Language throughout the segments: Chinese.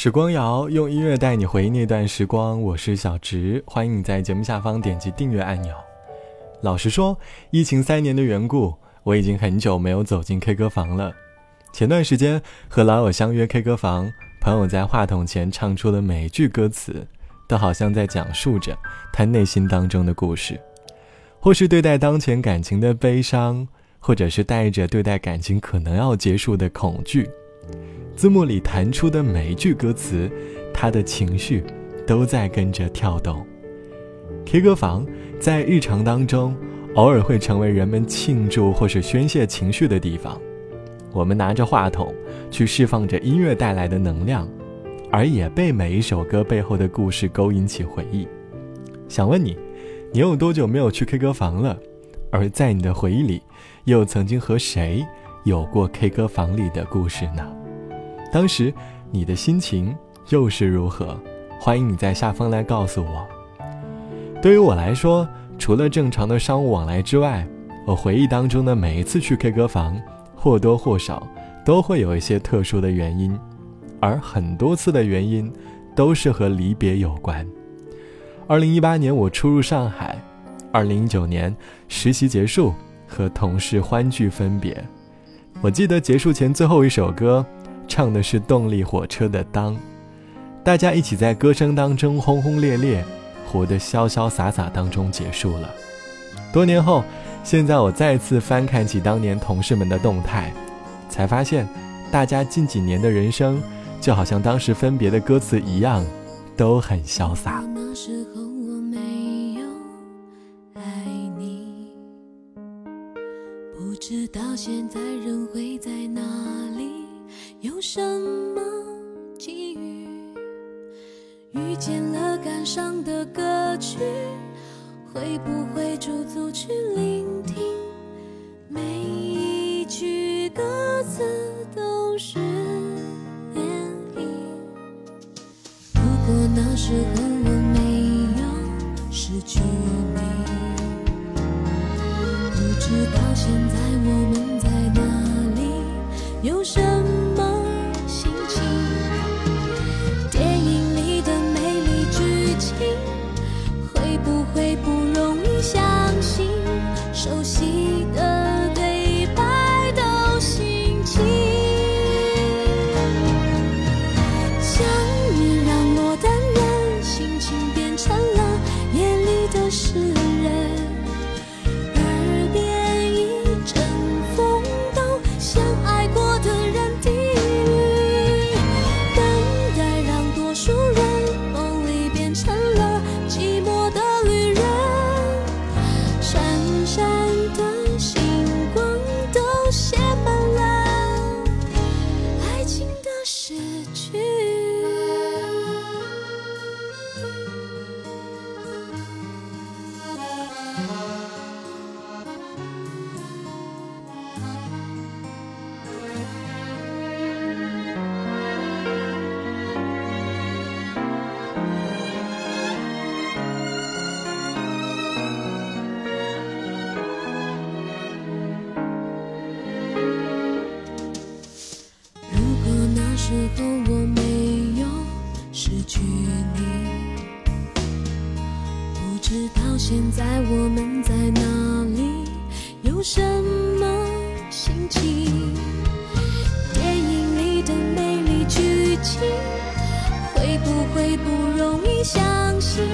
时光谣用音乐带你回忆那段时光，我是小植，欢迎你在节目下方点击订阅按钮。老实说，疫情三年的缘故，我已经很久没有走进 K 歌房了。前段时间和老友相约 K 歌房，朋友在话筒前唱出的每一句歌词，都好像在讲述着他内心当中的故事，或是对待当前感情的悲伤，或者是带着对待感情可能要结束的恐惧。字幕里弹出的每一句歌词，他的情绪都在跟着跳动。K 歌房在日常当中偶尔会成为人们庆祝或是宣泄情绪的地方。我们拿着话筒去释放着音乐带来的能量，而也被每一首歌背后的故事勾引起回忆。想问你，你有多久没有去 K 歌房了？而在你的回忆里，又曾经和谁有过 K 歌房里的故事呢？当时你的心情又是如何？欢迎你在下方来告诉我。对于我来说，除了正常的商务往来之外，我回忆当中的每一次去 K 歌房，或多或少都会有一些特殊的原因，而很多次的原因都是和离别有关。二零一八年我初入上海，二零一九年实习结束，和同事欢聚分别。我记得结束前最后一首歌。唱的是动力火车的《当》，大家一起在歌声当中轰轰烈烈，活得潇潇洒洒当中结束了。多年后，现在我再次翻看起当年同事们的动态，才发现，大家近几年的人生，就好像当时分别的歌词一样，都很潇洒。那时候我没有爱你，不知道现在人会在哪里。有什么机遇遇见了感伤的歌曲？会不会驻足去聆听？每一句歌词都是演绎。如果那时候我没有失去你，不知道现在我们现在我们在哪里，有什么心情？电影里的美丽剧情，会不会不容易相信？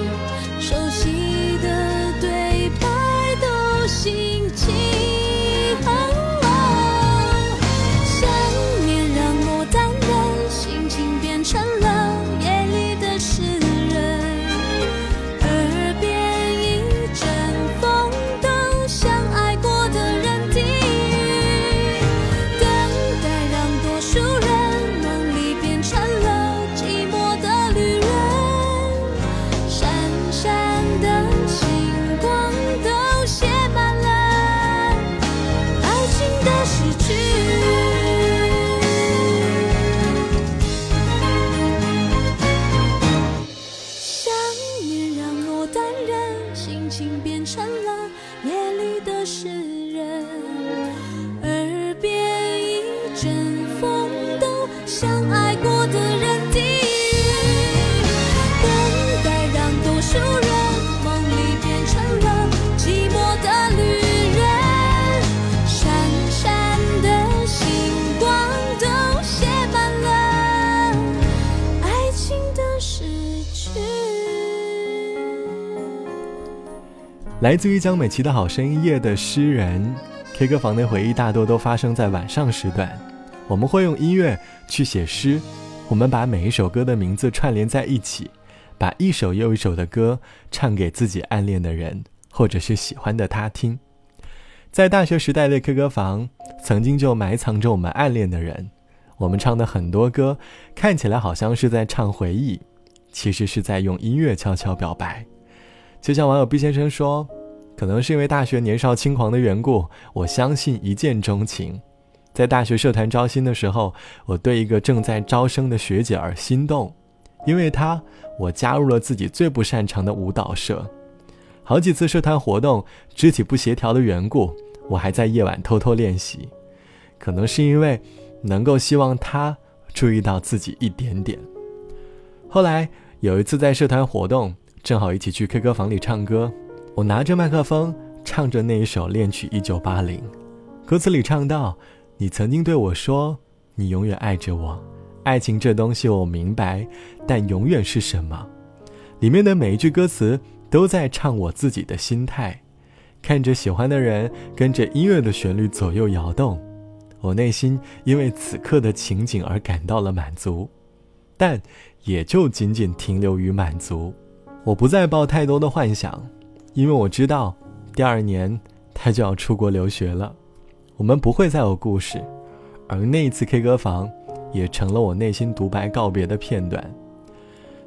阵阵风都向爱过的人低语，等待让多数人梦里变成了寂寞的旅人。闪闪的星光都写满了爱情的诗句。来自于江美琪的好声音夜的诗人。，K 歌房的回忆大多都发生在晚上时段。我们会用音乐去写诗，我们把每一首歌的名字串联在一起，把一首又一首的歌唱给自己暗恋的人，或者是喜欢的他听。在大学时代的 K 歌房，曾经就埋藏着我们暗恋的人。我们唱的很多歌，看起来好像是在唱回忆，其实是在用音乐悄悄表白。就像网友毕先生说：“可能是因为大学年少轻狂的缘故，我相信一见钟情。在大学社团招新的时候，我对一个正在招生的学姐而心动，因为她，我加入了自己最不擅长的舞蹈社。好几次社团活动，肢体不协调的缘故，我还在夜晚偷偷练习。可能是因为能够希望她注意到自己一点点。后来有一次在社团活动。”正好一起去 K 歌房里唱歌，我拿着麦克风唱着那一首恋曲一九八零，歌词里唱到：“你曾经对我说，你永远爱着我，爱情这东西我明白，但永远是什么？”里面的每一句歌词都在唱我自己的心态，看着喜欢的人跟着音乐的旋律左右摇动，我内心因为此刻的情景而感到了满足，但也就仅仅停留于满足。我不再抱太多的幻想，因为我知道，第二年他就要出国留学了，我们不会再有故事，而那一次 K 歌房，也成了我内心独白告别的片段。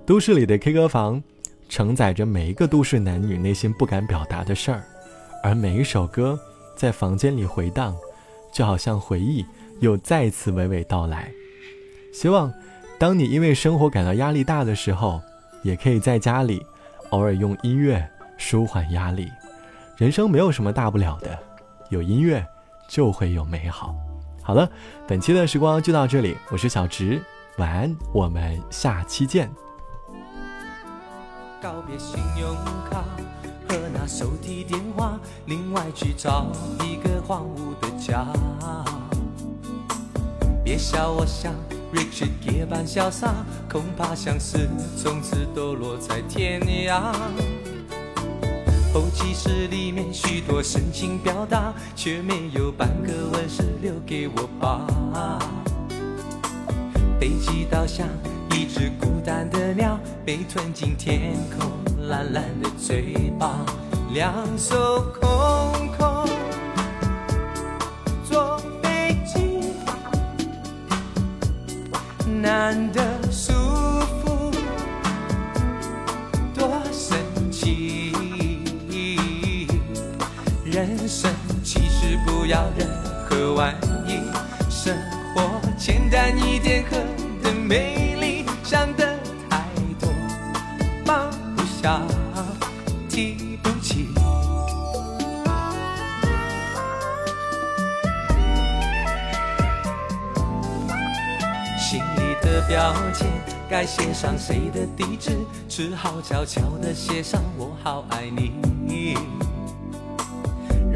都市里的 K 歌房，承载着每一个都市男女内心不敢表达的事儿，而每一首歌在房间里回荡，就好像回忆又再次娓娓道来。希望，当你因为生活感到压力大的时候。也可以在家里，偶尔用音乐舒缓压力。人生没有什么大不了的，有音乐就会有美好。好了，本期的时光就到这里，我是小直，晚安，我们下期见。告别信用卡和那手提电话，另外去找一个荒芜的家。别笑我想。Richard 夜般潇洒，恐怕相思从此都落在天涯。后记事里面许多深情表达，却没有半个吻是留给我吧。飞机倒像一只孤单的鸟，被吞进天空蓝蓝的嘴巴，两手空空。坐飞机难得人生其实不要任何玩意，生活简单一点，何等美丽！想的太多，放不下，提不起。心里的标签该写上谁的地址？只好悄悄地写上我好爱你。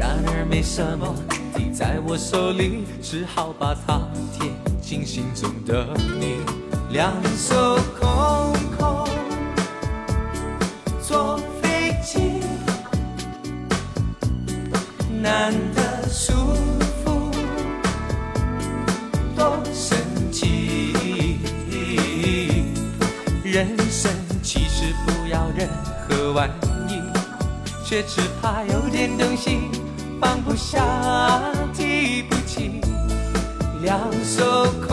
然而没什么递在我手里，只好把它贴近心中的你。两手空空坐飞机，难得舒服，多神奇。人生其实不要任何玩意，却只怕有点东西放不下、提不起，两手空空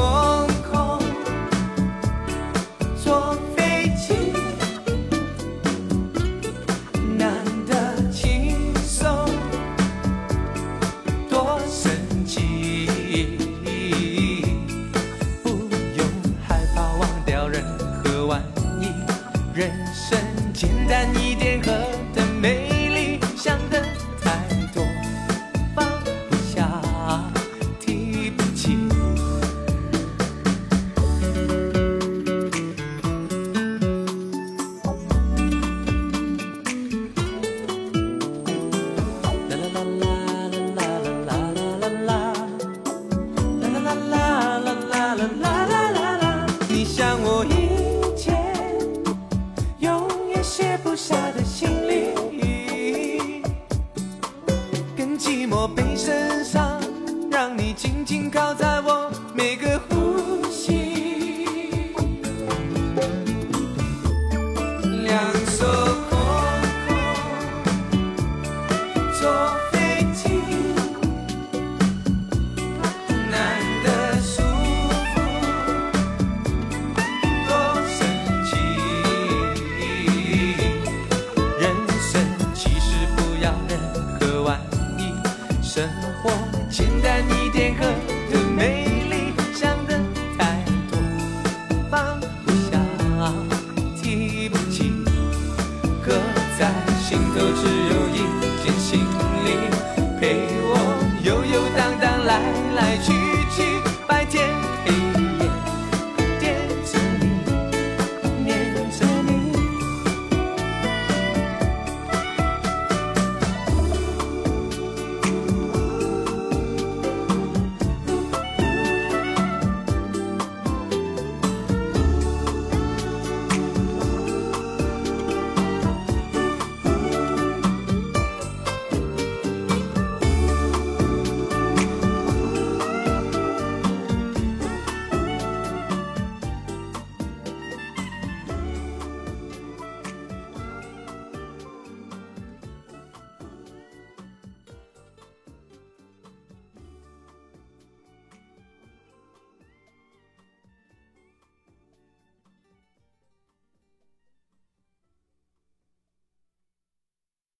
照在我。